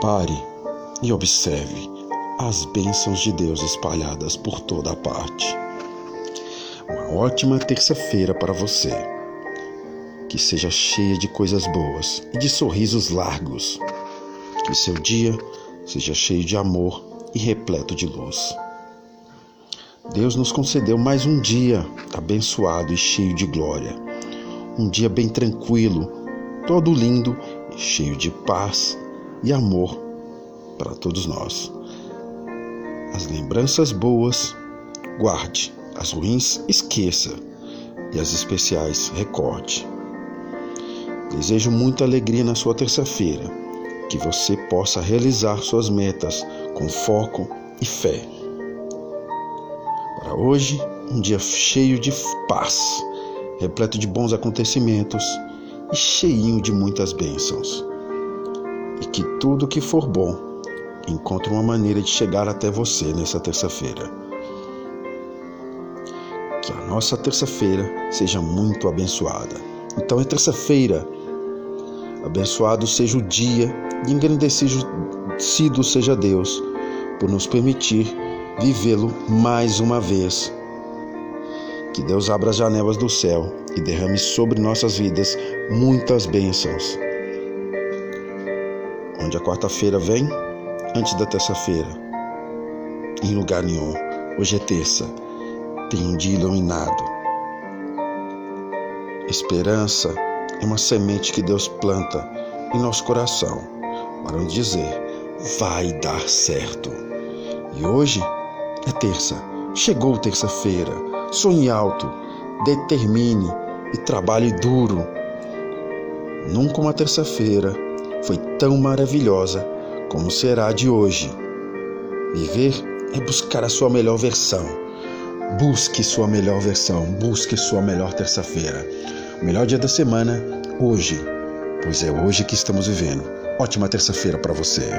Pare e observe as bênçãos de Deus espalhadas por toda a parte. Uma ótima terça-feira para você. Que seja cheia de coisas boas e de sorrisos largos. Que seu dia seja cheio de amor e repleto de luz. Deus nos concedeu mais um dia abençoado e cheio de glória. Um dia bem tranquilo, todo lindo e cheio de paz e amor para todos nós. As lembranças boas, guarde, as ruins, esqueça, e as especiais, recorde. Desejo muita alegria na sua terça-feira, que você possa realizar suas metas com foco e fé. Para hoje, um dia cheio de paz, repleto de bons acontecimentos e cheinho de muitas bênçãos. E que tudo que for bom encontre uma maneira de chegar até você nessa terça-feira. Que a nossa terça-feira seja muito abençoada. Então é terça-feira. Abençoado seja o dia e engrandecido seja Deus por nos permitir vivê-lo mais uma vez. Que Deus abra as janelas do céu e derrame sobre nossas vidas muitas bênçãos. Onde a quarta-feira vem, antes da terça-feira. Em lugar nenhum. Hoje é terça. Tem um dia iluminado. Esperança é uma semente que Deus planta em nosso coração para nos dizer: vai dar certo. E hoje é terça. Chegou terça-feira. Sonhe alto, determine e trabalhe duro. Nunca uma terça-feira foi tão maravilhosa como será de hoje. Viver é buscar a sua melhor versão. Busque sua melhor versão, busque sua melhor terça-feira. O melhor dia da semana, hoje, pois é hoje que estamos vivendo. Ótima terça-feira para você.